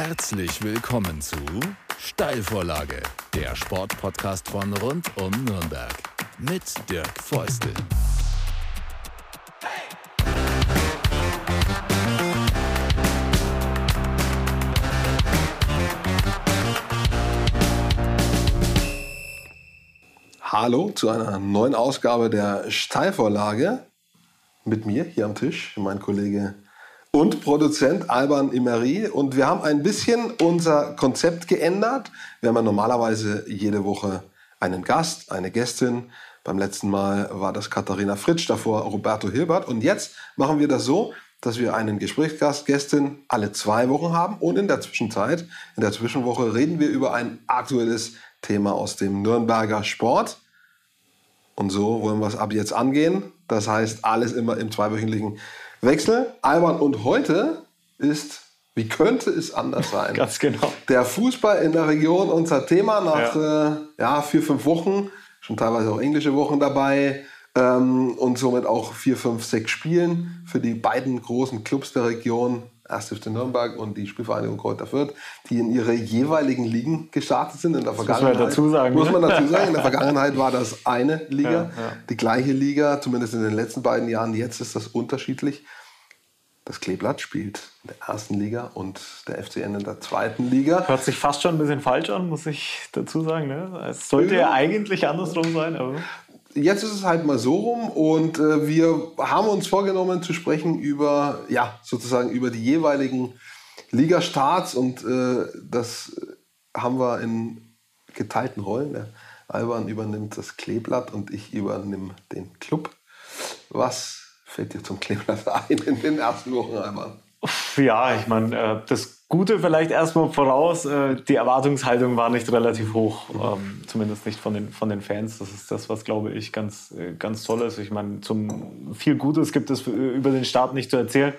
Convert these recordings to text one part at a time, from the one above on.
Herzlich willkommen zu Steilvorlage, der Sportpodcast von rund um Nürnberg mit Dirk Feustel. Hallo zu einer neuen Ausgabe der Steilvorlage. Mit mir hier am Tisch, mein Kollege und Produzent Alban Imeri. Und wir haben ein bisschen unser Konzept geändert. Wir haben ja normalerweise jede Woche einen Gast, eine Gästin. Beim letzten Mal war das Katharina Fritsch, davor Roberto Hilbert. Und jetzt machen wir das so, dass wir einen Gesprächsgast, Gästin alle zwei Wochen haben. Und in der Zwischenzeit, in der Zwischenwoche reden wir über ein aktuelles Thema aus dem Nürnberger Sport. Und so wollen wir es ab jetzt angehen. Das heißt, alles immer im zweiwöchentlichen Wechsel. Alban, und heute ist, wie könnte es anders sein? Ganz genau. Der Fußball in der Region unser Thema nach ja. Äh, ja, vier, fünf Wochen, schon teilweise auch englische Wochen dabei ähm, und somit auch vier, fünf, sechs Spielen für die beiden großen Clubs der Region 1. FC Nürnberg und die Spielvereinigung Kräuter Fürth, die in ihre jeweiligen Ligen gestartet sind. In der Vergangenheit, muss man dazu sagen. Muss man dazu sagen. In der Vergangenheit war das eine Liga, ja, ja. die gleiche Liga, zumindest in den letzten beiden Jahren. Jetzt ist das unterschiedlich. Das Kleeblatt spielt in der ersten Liga und der FCN in der zweiten Liga. Hört sich fast schon ein bisschen falsch an, muss ich dazu sagen. Ne? Es sollte ja, ja eigentlich andersrum sein. Aber jetzt ist es halt mal so rum und äh, wir haben uns vorgenommen zu sprechen über, ja, sozusagen über die jeweiligen Ligastarts und äh, das haben wir in geteilten Rollen. Der Alban übernimmt das Kleeblatt und ich übernehme den Club. Was fällt dir zum Kleeblatt ein in den ersten Wochen, Alban? Ja, ich meine, äh, das Gute vielleicht erstmal voraus, äh, die Erwartungshaltung war nicht relativ hoch, ähm, zumindest nicht von den, von den Fans. Das ist das, was glaube ich ganz, äh, ganz toll ist. Ich meine, zum viel Gutes gibt es über den Start nicht zu erzählen.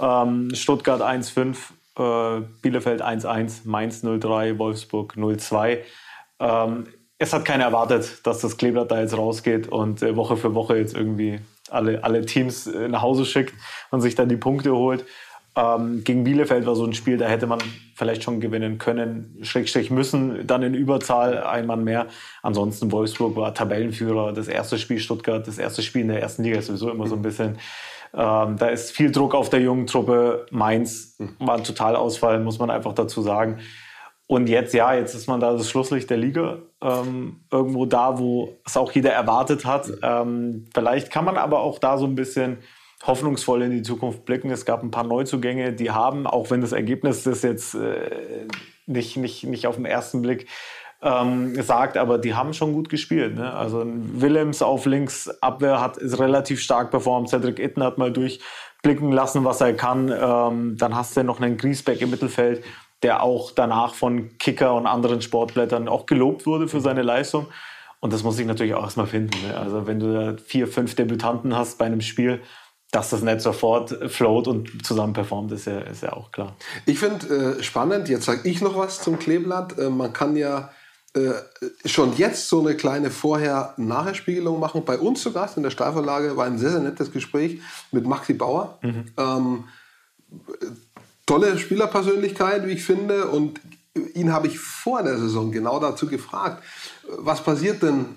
Ähm, Stuttgart 1-5, äh, Bielefeld 1-1, Mainz 0-3, Wolfsburg 0-2. Ähm, es hat keiner erwartet, dass das Kleeblatt da jetzt rausgeht und äh, Woche für Woche jetzt irgendwie alle, alle Teams äh, nach Hause schickt und sich dann die Punkte holt. Ähm, gegen Bielefeld war so ein Spiel, da hätte man vielleicht schon gewinnen können, Schrägstrich müssen, dann in Überzahl ein Mann mehr. Ansonsten Wolfsburg war Tabellenführer, das erste Spiel Stuttgart, das erste Spiel in der ersten Liga ist sowieso immer so ein bisschen. Ähm, da ist viel Druck auf der jungen Truppe. Mainz war ein Totalausfall, muss man einfach dazu sagen. Und jetzt, ja, jetzt ist man da das Schlusslicht der Liga. Ähm, irgendwo da, wo es auch jeder erwartet hat. Ähm, vielleicht kann man aber auch da so ein bisschen hoffnungsvoll in die Zukunft blicken. Es gab ein paar Neuzugänge, die haben, auch wenn das Ergebnis das jetzt äh, nicht, nicht, nicht auf den ersten Blick ähm, sagt, aber die haben schon gut gespielt. Ne? Also Willems auf links Abwehr hat ist relativ stark performt. Cedric Itten hat mal durchblicken lassen, was er kann. Ähm, dann hast du noch einen Griesbeck im Mittelfeld, der auch danach von Kicker und anderen Sportblättern auch gelobt wurde für seine Leistung. Und das muss ich natürlich auch erstmal finden. Ne? Also wenn du da vier, fünf Debütanten hast bei einem Spiel, dass das nicht sofort float und zusammen performt, ist ja, ist ja auch klar. Ich finde äh, spannend, jetzt sage ich noch was zum Kleeblatt. Äh, man kann ja äh, schon jetzt so eine kleine Vorher-Nachher-Spiegelung machen. Bei uns zu Gast in der Steilverlage war ein sehr, sehr nettes Gespräch mit Maxi Bauer. Mhm. Ähm, tolle Spielerpersönlichkeit, wie ich finde. Und ihn habe ich vor der Saison genau dazu gefragt, was passiert denn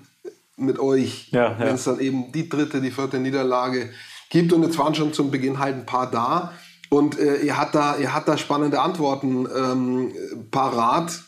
mit euch, ja, ja. wenn es dann eben die dritte, die vierte Niederlage gibt. Und jetzt waren schon zum Beginn halt ein paar da. Und äh, er, hat da, er hat da spannende Antworten ähm, parat,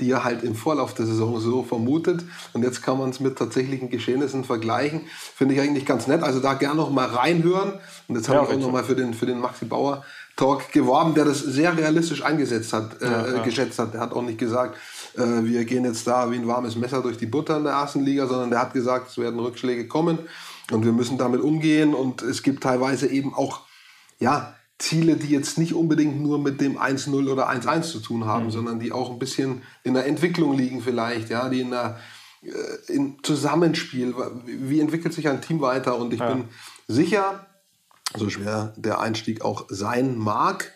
die er halt im Vorlauf der Saison so vermutet. Und jetzt kann man es mit tatsächlichen Geschehnissen vergleichen. Finde ich eigentlich ganz nett. Also da gerne noch mal reinhören. Und jetzt ja, habe ich auch noch mal für den, für den Maxi Bauer Talk geworben, der das sehr realistisch eingesetzt hat, äh, ja, ja. geschätzt hat. Der hat auch nicht gesagt, äh, wir gehen jetzt da wie ein warmes Messer durch die Butter in der ersten Liga, sondern der hat gesagt, es werden Rückschläge kommen. Und wir müssen damit umgehen. Und es gibt teilweise eben auch, ja, Ziele, die jetzt nicht unbedingt nur mit dem 1-0 oder 1-1 zu tun haben, mhm. sondern die auch ein bisschen in der Entwicklung liegen vielleicht, ja, die in der äh, in Zusammenspiel, wie entwickelt sich ein Team weiter und ich ja. bin sicher, so schwer der Einstieg auch sein mag,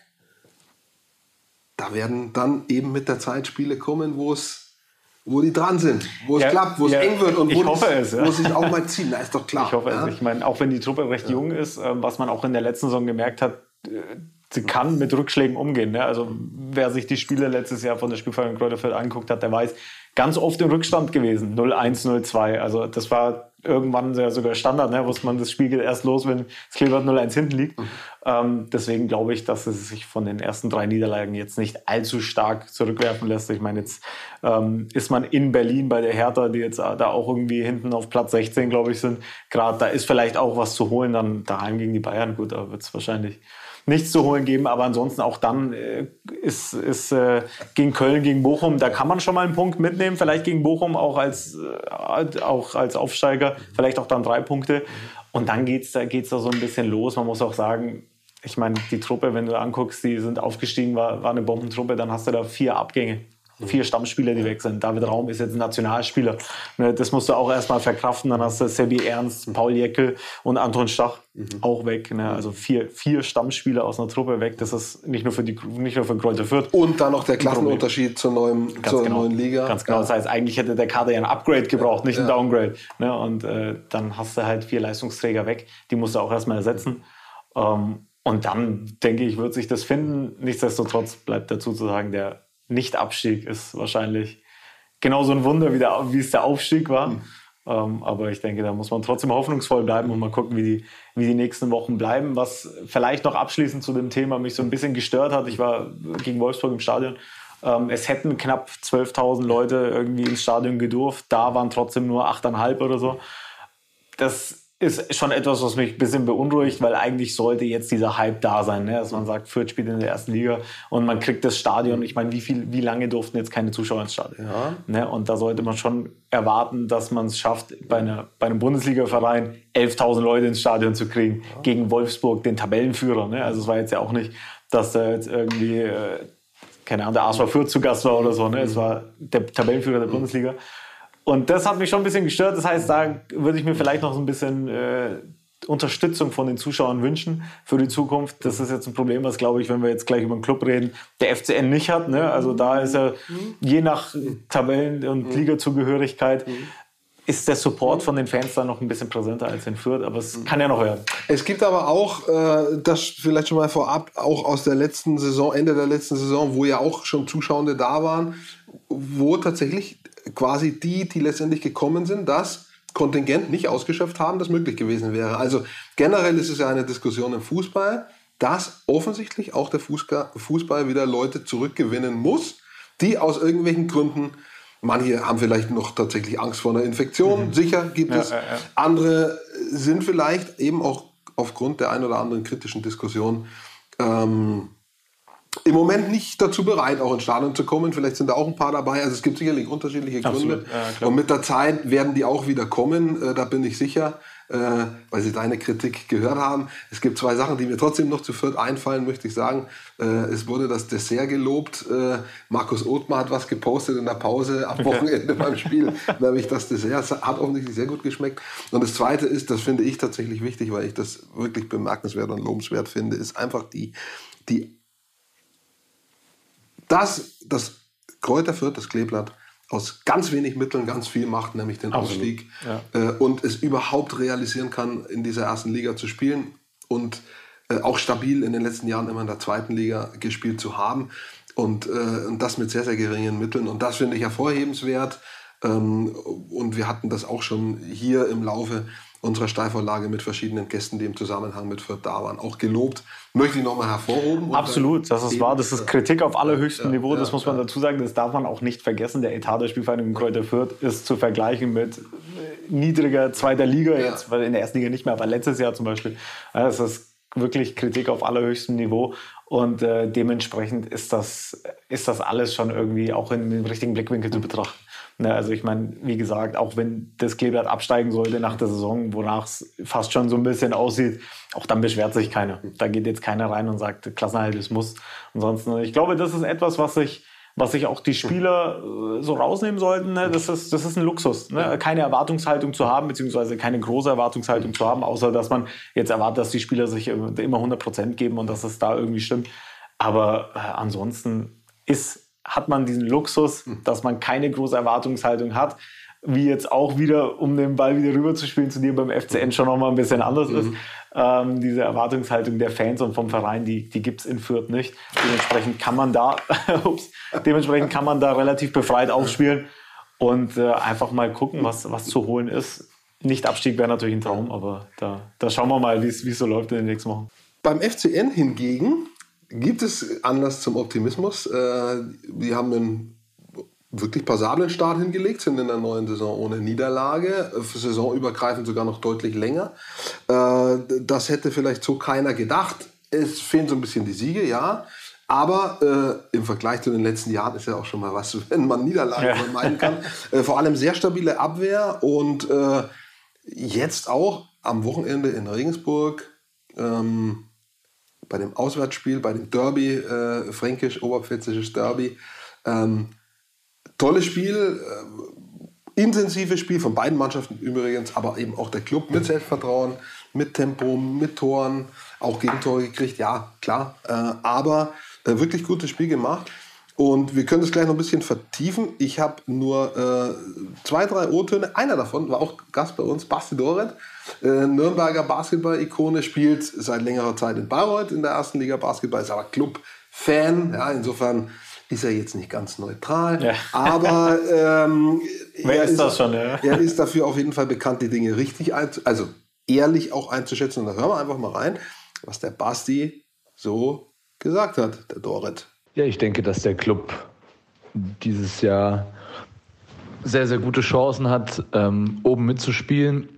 da werden dann eben mit der Zeit Spiele kommen, wo es wo die dran sind, wo es ja, klappt, wo es eng wird und wo, es, ja. wo sich auch mal ziehen. Da ist doch klar. Ich hoffe ja? es. Ich meine, auch wenn die Truppe recht jung ist, ähm, was man auch in der letzten Saison gemerkt hat, äh, sie kann mit Rückschlägen umgehen. Ne? Also wer sich die Spiele letztes Jahr von der Spielvereinigung Kräuterfeld angeguckt hat, der weiß, ganz oft im Rückstand gewesen, 0-1, 0-2. Also das war irgendwann ja sogar Standard, ne? wusste man das Spiel geht erst los, wenn das Kleeblatt 0-1 hinten liegt. Mhm. Ähm, deswegen glaube ich, dass es sich von den ersten drei Niederlagen jetzt nicht allzu stark zurückwerfen lässt. Ich meine, jetzt ähm, ist man in Berlin bei der Hertha, die jetzt da auch irgendwie hinten auf Platz 16, glaube ich, sind. Gerade da ist vielleicht auch was zu holen, dann daheim gegen die Bayern. Gut, da wird es wahrscheinlich nichts zu holen geben. Aber ansonsten auch dann äh, ist, ist äh, gegen Köln, gegen Bochum, da kann man schon mal einen Punkt mitnehmen. Vielleicht gegen Bochum auch als, äh, auch als Aufsteiger, vielleicht auch dann drei Punkte. Und dann geht es da, geht's da so ein bisschen los. Man muss auch sagen, ich meine, die Truppe, wenn du anguckst, die sind aufgestiegen, war, war eine Bombentruppe, dann hast du da vier Abgänge vier Stammspieler, die weg sind. David Raum ist jetzt ein Nationalspieler. Ne, das musst du auch erstmal verkraften. Dann hast du Sebi Ernst, Paul Jeckel und Anton Stach mhm. auch weg. Ne? Also vier, vier Stammspieler aus einer Truppe weg. Das ist nicht nur für die nicht nur für Kräuter Fürth. Und dann noch der Klassenunterschied zur neuen, zur genau. neuen Liga. Ganz genau. Das heißt, eigentlich hätte der Kader ja ein Upgrade gebraucht, nicht ein Downgrade. Ne? Und äh, dann hast du halt vier Leistungsträger weg. Die musst du auch erstmal ersetzen. Ähm, und dann denke ich, wird sich das finden. Nichtsdestotrotz bleibt dazu zu sagen, der nicht-Abstieg ist wahrscheinlich genauso ein Wunder, wie, der, wie es der Aufstieg war. Mhm. Ähm, aber ich denke, da muss man trotzdem hoffnungsvoll bleiben und mal gucken, wie die, wie die nächsten Wochen bleiben. Was vielleicht noch abschließend zu dem Thema mich so ein bisschen gestört hat, ich war gegen Wolfsburg im Stadion. Ähm, es hätten knapp 12.000 Leute irgendwie ins Stadion gedurft. Da waren trotzdem nur 8.500 oder so. Das ist schon etwas, was mich ein bisschen beunruhigt, weil eigentlich sollte jetzt dieser Hype da sein, ne? dass man sagt, Fürth spielt in der ersten Liga und man kriegt das Stadion. Ich meine, wie, viel, wie lange durften jetzt keine Zuschauer ins Stadion? Ja. Ne? Und da sollte man schon erwarten, dass man es schafft, bei, einer, bei einem Bundesliga-Verein 11.000 Leute ins Stadion zu kriegen, ja. gegen Wolfsburg, den Tabellenführer. Ne? Also es war jetzt ja auch nicht, dass da jetzt irgendwie, äh, keine Ahnung, der ASV Fürth zu Gast war oder so. Ne? Es war der Tabellenführer der mhm. Bundesliga. Und das hat mich schon ein bisschen gestört. Das heißt, da würde ich mir vielleicht noch so ein bisschen äh, Unterstützung von den Zuschauern wünschen für die Zukunft. Das ist jetzt ein Problem, was, glaube ich, wenn wir jetzt gleich über den Club reden, der FCN nicht hat. Ne? Also da ist er je nach Tabellen- und Ligazugehörigkeit ist der Support von den Fans da noch ein bisschen präsenter als in Fürth, aber es kann ja noch werden. Es gibt aber auch, äh, das vielleicht schon mal vorab, auch aus der letzten Saison, Ende der letzten Saison, wo ja auch schon Zuschauende da waren, wo tatsächlich quasi die, die letztendlich gekommen sind, das Kontingent nicht ausgeschöpft haben, das möglich gewesen wäre. Also generell ist es ja eine Diskussion im Fußball, dass offensichtlich auch der Fußball wieder Leute zurückgewinnen muss, die aus irgendwelchen Gründen, manche haben vielleicht noch tatsächlich Angst vor einer Infektion, mhm. sicher gibt ja, es, ja, ja. andere sind vielleicht eben auch aufgrund der ein oder anderen kritischen Diskussion ähm, im Moment nicht dazu bereit, auch ins Stadion zu kommen. Vielleicht sind da auch ein paar dabei. Also es gibt sicherlich unterschiedliche Gründe. Ja, und mit der Zeit werden die auch wieder kommen, äh, da bin ich sicher, äh, weil Sie deine Kritik gehört haben. Es gibt zwei Sachen, die mir trotzdem noch zu Fürth einfallen, möchte ich sagen. Äh, es wurde das Dessert gelobt. Äh, Markus Othmar hat was gepostet in der Pause am Wochenende beim Spiel, nämlich das Dessert. hat offensichtlich sehr gut geschmeckt. Und das Zweite ist, das finde ich tatsächlich wichtig, weil ich das wirklich bemerkenswert und lobenswert finde, ist einfach die, die dass das Kräuter Fürth, das Kleeblatt, aus ganz wenig Mitteln ganz viel macht, nämlich den Absolut. Aufstieg. Ja. Äh, und es überhaupt realisieren kann, in dieser ersten Liga zu spielen und äh, auch stabil in den letzten Jahren immer in der zweiten Liga gespielt zu haben. Und, äh, und das mit sehr, sehr geringen Mitteln. Und das finde ich hervorhebenswert. Ähm, und wir hatten das auch schon hier im Laufe unserer Steilvorlage mit verschiedenen Gästen, die im Zusammenhang mit Fürth da waren, auch gelobt. Möchte ich nochmal hervorhoben. Absolut, das ist wahr. Das ist Kritik auf allerhöchstem ja, Niveau. Das ja, muss man ja. dazu sagen. Das darf man auch nicht vergessen. Der Etat der Spielvereinigung Kräuter Fürth ist zu vergleichen mit niedriger zweiter Liga, jetzt weil in der ersten Liga nicht mehr, aber letztes Jahr zum Beispiel. Das ist wirklich Kritik auf allerhöchstem Niveau. Und äh, dementsprechend ist das, ist das alles schon irgendwie auch in dem richtigen Blickwinkel zu betrachten. Ne, also ich meine, wie gesagt, auch wenn das Kleeblatt absteigen sollte nach der Saison, wonach es fast schon so ein bisschen aussieht, auch dann beschwert sich keiner. Da geht jetzt keiner rein und sagt, Klassenhalt, es muss. Ansonsten, ich glaube, das ist etwas, was sich was sich auch die Spieler äh, so rausnehmen sollten, ne? das, ist, das ist ein Luxus. Ne? Keine Erwartungshaltung zu haben, beziehungsweise keine große Erwartungshaltung zu haben, außer dass man jetzt erwartet, dass die Spieler sich immer 100 Prozent geben und dass es da irgendwie stimmt. Aber äh, ansonsten ist hat man diesen Luxus, hm. dass man keine große Erwartungshaltung hat, wie jetzt auch wieder, um den Ball wieder rüber zu spielen zu dir beim FCN schon nochmal ein bisschen anders ist. Mhm. Ähm, diese Erwartungshaltung der Fans und vom Verein, die, die gibt es in Fürth nicht. Dementsprechend kann man da, ups, dementsprechend kann man da relativ befreit aufspielen und äh, einfach mal gucken, was, was zu holen ist. Nicht Abstieg wäre natürlich ein Traum, aber da, da schauen wir mal, wie es so läuft in den nächsten Wochen. Beim FCN hingegen gibt es Anlass zum Optimismus. Äh, die haben einen wirklich passablen Start hingelegt, sind in der neuen Saison ohne Niederlage, für saisonübergreifend sogar noch deutlich länger. Äh, das hätte vielleicht so keiner gedacht. Es fehlen so ein bisschen die Siege, ja. Aber äh, im Vergleich zu den letzten Jahren ist ja auch schon mal was, wenn man Niederlagen ja. vermeiden kann. Äh, vor allem sehr stabile Abwehr und äh, jetzt auch am Wochenende in Regensburg ähm, bei dem Auswärtsspiel, bei dem Derby, äh, fränkisch-oberpfälzisches Derby, ähm, tolles Spiel, äh, intensives Spiel von beiden Mannschaften übrigens, aber eben auch der Club mit Selbstvertrauen, mit Tempo, mit Toren, auch Gegentore gekriegt, ja, klar, äh, aber äh, wirklich gutes Spiel gemacht. Und wir können das gleich noch ein bisschen vertiefen. Ich habe nur äh, zwei, drei O-Töne. Einer davon war auch Gast bei uns, Basti Doret. Äh, Nürnberger Basketball-Ikone, spielt seit längerer Zeit in Bayreuth in der ersten Liga Basketball, ist aber Club-Fan. Ja, insofern ist er jetzt nicht ganz neutral, ja. aber ähm, Wer ist, ist das schon? Ja? Er ist dafür auf jeden Fall bekannt, die Dinge richtig, also ehrlich auch einzuschätzen. Und da hören wir einfach mal rein, was der Basti so gesagt hat, der Dorit. Ja, ich denke, dass der Club dieses Jahr sehr, sehr gute Chancen hat, ähm, oben mitzuspielen.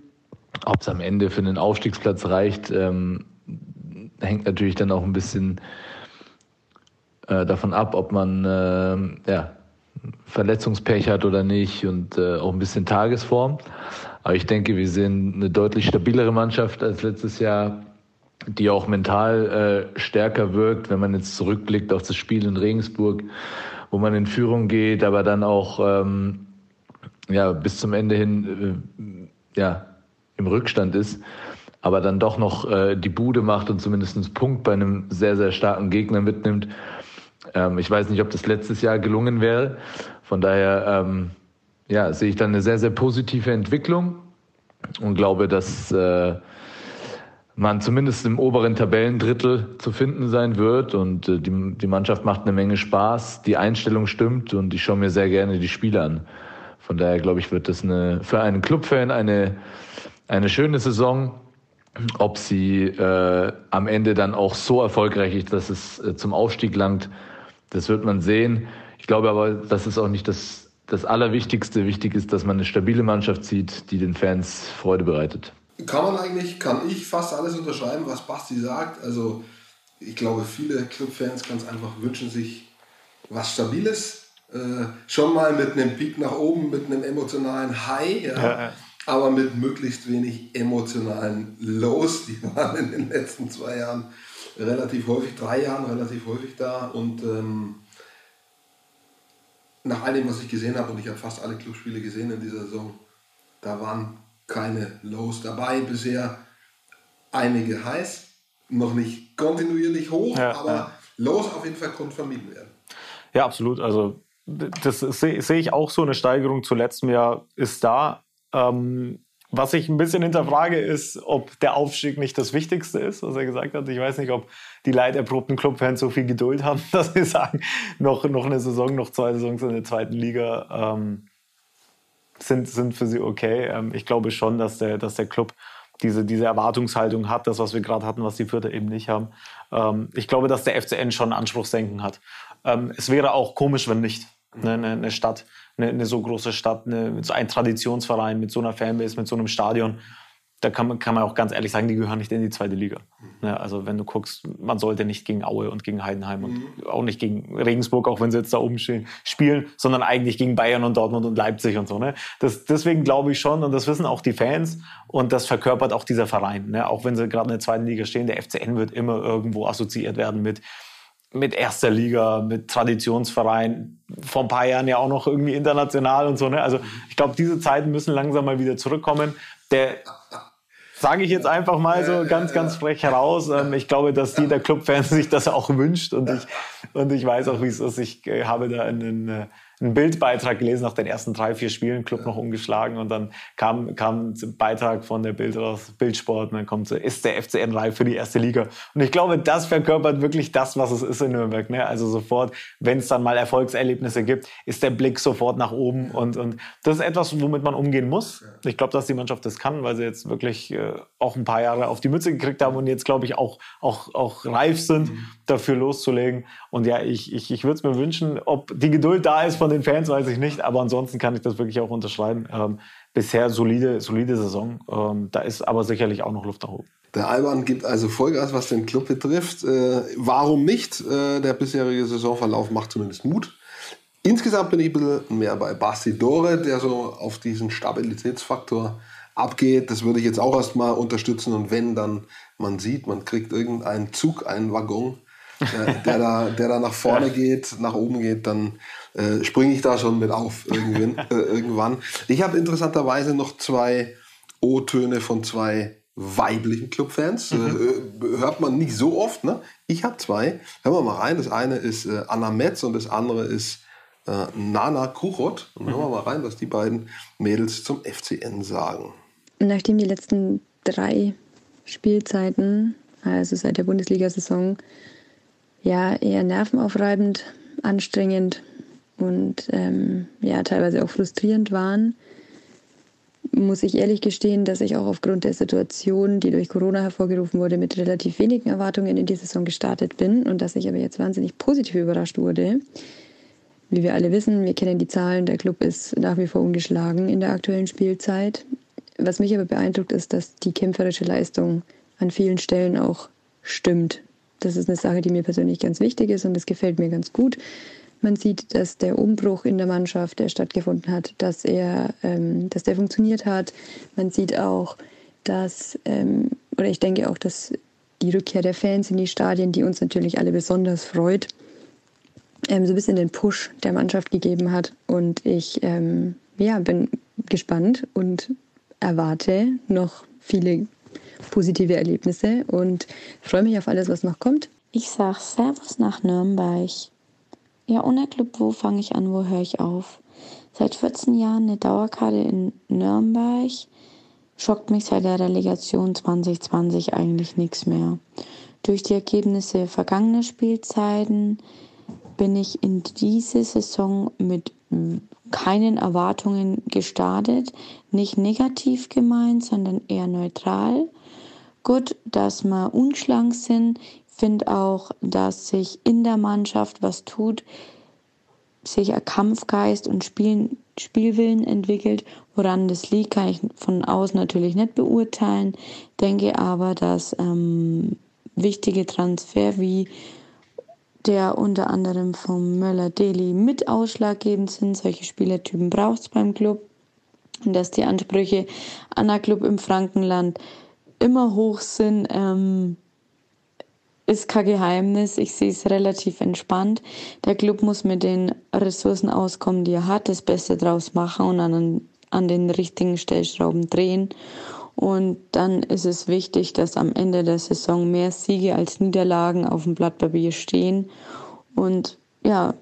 Ob es am Ende für einen Aufstiegsplatz reicht, ähm, hängt natürlich dann auch ein bisschen äh, davon ab, ob man äh, ja, Verletzungspech hat oder nicht und äh, auch ein bisschen Tagesform. Aber ich denke, wir sind eine deutlich stabilere Mannschaft als letztes Jahr, die auch mental äh, stärker wirkt, wenn man jetzt zurückblickt auf das Spiel in Regensburg, wo man in Führung geht, aber dann auch ähm, ja, bis zum Ende hin äh, ja, im Rückstand ist, aber dann doch noch äh, die Bude macht und zumindest einen Punkt bei einem sehr, sehr starken Gegner mitnimmt. Ähm, ich weiß nicht, ob das letztes Jahr gelungen wäre. Von daher ähm, ja, sehe ich dann eine sehr, sehr positive Entwicklung und glaube, dass äh, man zumindest im oberen Tabellendrittel zu finden sein wird. Und äh, die, die Mannschaft macht eine Menge Spaß, die Einstellung stimmt und ich schaue mir sehr gerne die Spiele an. Von daher glaube ich, wird das eine, für einen Clubfan eine, eine schöne Saison. Ob sie äh, am Ende dann auch so erfolgreich ist, dass es äh, zum Aufstieg langt, das wird man sehen. Ich glaube aber, das ist auch nicht das, das Allerwichtigste. Wichtig ist, dass man eine stabile Mannschaft sieht, die den Fans Freude bereitet. Kann man eigentlich, kann ich fast alles unterschreiben, was Basti sagt. Also ich glaube, viele Clubfans ganz einfach wünschen sich was Stabiles. Äh, schon mal mit einem Peak nach oben, mit einem emotionalen High, ja, ja, ja. Aber mit möglichst wenig emotionalen Lows. Die waren in den letzten zwei Jahren relativ häufig, drei Jahren relativ häufig da und ähm, nach all dem, was ich gesehen habe, und ich habe fast alle Clubspiele gesehen in dieser Saison, da waren keine Lows dabei bisher. Einige heiß, noch nicht kontinuierlich hoch, ja, aber ja. Lows auf jeden Fall konnten vermieden werden. Ja, absolut. Also das sehe seh ich auch so. Eine Steigerung zu letztem Jahr ist da. Ähm, was ich ein bisschen hinterfrage, ist, ob der Aufstieg nicht das Wichtigste ist, was er gesagt hat. Ich weiß nicht, ob die leiderprobten Clubfans so viel Geduld haben, dass sie sagen, noch, noch eine Saison, noch zwei Saisons in der zweiten Liga ähm, sind, sind für sie okay. Ähm, ich glaube schon, dass der, dass der Club diese, diese Erwartungshaltung hat, das, was wir gerade hatten, was die Vierter eben nicht haben. Ähm, ich glaube, dass der FCN schon Anspruchsdenken hat. Ähm, es wäre auch komisch, wenn nicht. Eine, eine, eine Stadt eine, eine so große Stadt, eine, so ein Traditionsverein mit so einer Fanbase, mit so einem Stadion, da kann man, kann man auch ganz ehrlich sagen, die gehören nicht in die zweite Liga. Mhm. Ja, also wenn du guckst, man sollte nicht gegen Aue und gegen Heidenheim und mhm. auch nicht gegen Regensburg, auch wenn sie jetzt da oben stehen, spielen, sondern eigentlich gegen Bayern und Dortmund und Leipzig und so. Ne? Das, deswegen glaube ich schon, und das wissen auch die Fans, und das verkörpert auch dieser Verein. Ne? Auch wenn sie gerade in der zweiten Liga stehen, der FCN wird immer irgendwo assoziiert werden mit mit erster Liga, mit Traditionsverein, vor ein paar Jahren ja auch noch irgendwie international und so. Ne? Also ich glaube, diese Zeiten müssen langsam mal wieder zurückkommen. Der sage ich jetzt einfach mal so ganz, ganz frech heraus. Ähm, ich glaube, dass jeder Clubfan sich das auch wünscht und ich, und ich weiß auch, wie es ist. Ich äh, habe da einen, äh, einen Bildbeitrag gelesen nach den ersten drei, vier Spielen, Club noch ungeschlagen und dann kam, kam ein Beitrag von der Bild raus, Bildsport und dann kommt so, ist der FCN reif für die erste Liga? Und ich glaube, das verkörpert wirklich das, was es ist in Nürnberg. Ne? Also sofort, wenn es dann mal Erfolgserlebnisse gibt, ist der Blick sofort nach oben und, und das ist etwas, womit man umgehen muss. Ich glaube, dass die Mannschaft das kann, weil sie jetzt wirklich äh, auch ein paar Jahre auf die Mütze gekriegt haben und jetzt, glaube ich, auch, auch, auch reif sind, mhm. dafür loszulegen. Und ja, ich, ich, ich würde es mir wünschen, ob die Geduld da ist von den Fans, weiß ich nicht. Aber ansonsten kann ich das wirklich auch unterschreiben. Ähm, bisher solide, solide Saison. Ähm, da ist aber sicherlich auch noch Luft nach oben. Der Alban gibt also Vollgas, was den Club betrifft. Äh, warum nicht? Äh, der bisherige Saisonverlauf macht zumindest Mut. Insgesamt bin ich ein bisschen mehr bei Basti Dore, der so auf diesen Stabilitätsfaktor abgeht. Das würde ich jetzt auch erstmal unterstützen. Und wenn dann man sieht, man kriegt irgendeinen Zug, einen Waggon, äh, der, da, der da nach vorne geht, nach oben geht, dann äh, springe ich da schon mit auf irgendwann. äh, irgendwann. Ich habe interessanterweise noch zwei O-Töne von zwei weiblichen Clubfans. Mhm. Äh, hört man nicht so oft. Ne? Ich habe zwei. Hören wir mal rein. Das eine ist äh, Anna Metz und das andere ist äh, Nana Kuchot. Und hören wir mhm. mal rein, was die beiden Mädels zum FCN sagen. Nachdem die letzten drei Spielzeiten, also seit der Bundesliga-Saison, ja eher nervenaufreibend, anstrengend und ähm, ja teilweise auch frustrierend waren, muss ich ehrlich gestehen, dass ich auch aufgrund der Situation, die durch Corona hervorgerufen wurde, mit relativ wenigen Erwartungen in die Saison gestartet bin und dass ich aber jetzt wahnsinnig positiv überrascht wurde. Wie wir alle wissen, wir kennen die Zahlen, der Club ist nach wie vor ungeschlagen in der aktuellen Spielzeit. Was mich aber beeindruckt, ist, dass die kämpferische Leistung an vielen Stellen auch stimmt. Das ist eine Sache, die mir persönlich ganz wichtig ist und das gefällt mir ganz gut. Man sieht, dass der Umbruch in der Mannschaft, der stattgefunden hat, dass er, ähm, dass der funktioniert hat. Man sieht auch, dass, ähm, oder ich denke auch, dass die Rückkehr der Fans in die Stadien, die uns natürlich alle besonders freut, ähm, so ein bisschen den Push der Mannschaft gegeben hat. Und ich ähm, ja, bin gespannt und erwarte noch viele positive Erlebnisse und freue mich auf alles, was noch kommt. Ich sage Servus nach Nürnberg. Ja, ohne Club, wo fange ich an, wo höre ich auf? Seit 14 Jahren eine Dauerkarte in Nürnberg. Schockt mich seit der Relegation 2020 eigentlich nichts mehr. Durch die Ergebnisse vergangener Spielzeiten bin ich in diese Saison mit keinen Erwartungen gestartet. Nicht negativ gemeint, sondern eher neutral. Gut, dass wir unschlank sind. Ich finde auch, dass sich in der Mannschaft was tut, sich ein Kampfgeist und Spielen, Spielwillen entwickelt. Woran das liegt, kann ich von außen natürlich nicht beurteilen. Denke aber, dass ähm, wichtige Transfer wie der unter anderem vom Möller-Deli mit ausschlaggebend sind. Solche Spielertypen braucht es beim Club. Und dass die Ansprüche an der Club im Frankenland immer hoch sind, ähm, ist kein Geheimnis. Ich sehe es relativ entspannt. Der Club muss mit den Ressourcen auskommen, die er hat, das Beste draus machen und an, an den richtigen Stellschrauben drehen. Und dann ist es wichtig, dass am Ende der Saison mehr Siege als Niederlagen auf dem Blatt Papier stehen. Und ja,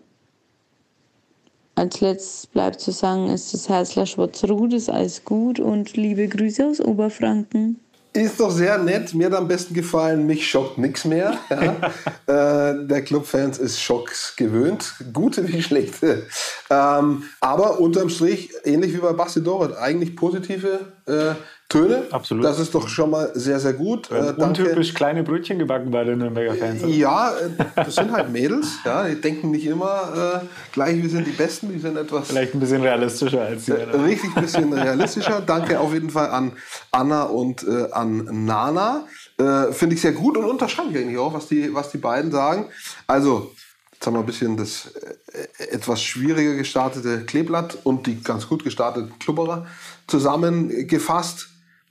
als letztes bleibt zu sagen, ist das Herzler Schwarzrud, ist alles gut und liebe Grüße aus Oberfranken. Ist doch sehr nett. Mir hat am besten gefallen, mich schockt nichts mehr. Ja. äh, der Clubfans ist Schocks gewöhnt, gute wie schlechte. Ähm, aber unterm Strich, ähnlich wie bei Basti Doret, eigentlich positive äh, Töne. Absolut. Das ist doch schon mal sehr, sehr gut. Äh, untypisch kleine Brötchen gebacken bei den Nürnberger Fans. Ja, äh, das sind halt Mädels. Ja, die denken nicht immer äh, gleich, wir sind die Besten. Die sind etwas. Vielleicht ein bisschen realistischer als die. Äh, richtig ein bisschen realistischer. Danke auf jeden Fall an Anna und äh, an Nana. Äh, finde ich sehr gut und unterschreibe ich eigentlich auch, was die, was die beiden sagen. Also, Jetzt haben wir ein bisschen das etwas schwieriger gestartete Kleeblatt und die ganz gut gestarteten Klubberer zusammengefasst.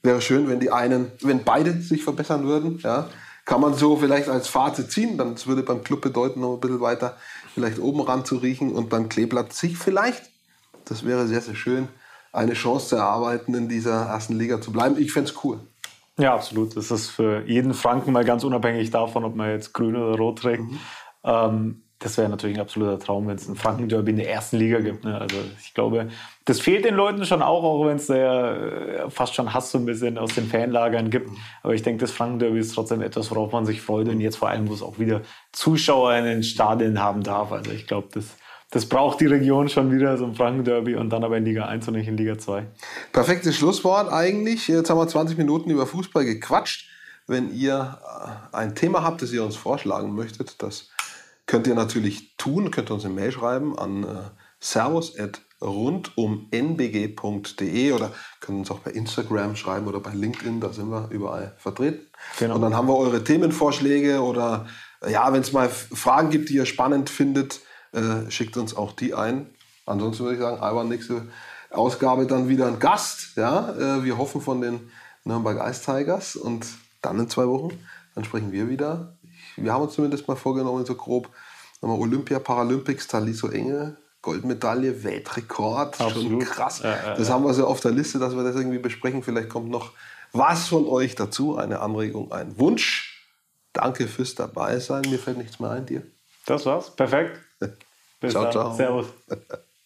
Wäre schön, wenn die einen, wenn beide sich verbessern würden. Ja. Kann man so vielleicht als Fazit ziehen. Dann würde beim Club bedeuten, noch ein bisschen weiter vielleicht oben ran zu riechen und beim Kleeblatt sich vielleicht, das wäre sehr, sehr schön, eine Chance zu erarbeiten, in dieser ersten Liga zu bleiben. Ich fände es cool. Ja, absolut. Das ist für jeden Franken mal ganz unabhängig davon, ob man jetzt grün oder rot trägt. Mhm. Ähm, das wäre natürlich ein absoluter Traum, wenn es ein Franken-Derby in der ersten Liga gibt. Ne? Also ich glaube, das fehlt den Leuten schon auch, auch wenn es da ja äh, fast schon Hass so ein bisschen aus den Fanlagern gibt. Aber ich denke, das Franken-Derby ist trotzdem etwas, worauf man sich freut und jetzt vor allem, wo es auch wieder Zuschauer in den Stadien haben darf. Also ich glaube, das, das braucht die Region schon wieder, so ein Franken-Derby und dann aber in Liga 1 und nicht in Liga 2. Perfektes Schlusswort eigentlich. Jetzt haben wir 20 Minuten über Fußball gequatscht. Wenn ihr äh, ein Thema habt, das ihr uns vorschlagen möchtet, das könnt ihr natürlich tun, könnt ihr uns eine Mail schreiben an äh, servus.rundumbnbg.de oder könnt uns auch bei Instagram schreiben oder bei LinkedIn, da sind wir überall vertreten. Genau. Und dann haben wir eure Themenvorschläge oder ja, wenn es mal Fragen gibt, die ihr spannend findet, äh, schickt uns auch die ein. Ansonsten würde ich sagen, Alban, nächste Ausgabe dann wieder ein Gast. Ja? Äh, wir hoffen von den Nürnberg Ice Tigers und dann in zwei Wochen, dann sprechen wir wieder wir haben uns zumindest mal vorgenommen, so grob, Olympia, Paralympics, Taliso Enge, Goldmedaille, Weltrekord, Absolut. schon krass. Ja, das haben wir so auf der Liste, dass wir das irgendwie besprechen. Vielleicht kommt noch was von euch dazu, eine Anregung, ein Wunsch. Danke fürs Dabeisein. Mir fällt nichts mehr ein, dir. Das war's. Perfekt. Bis ciao, dann. ciao. Servus.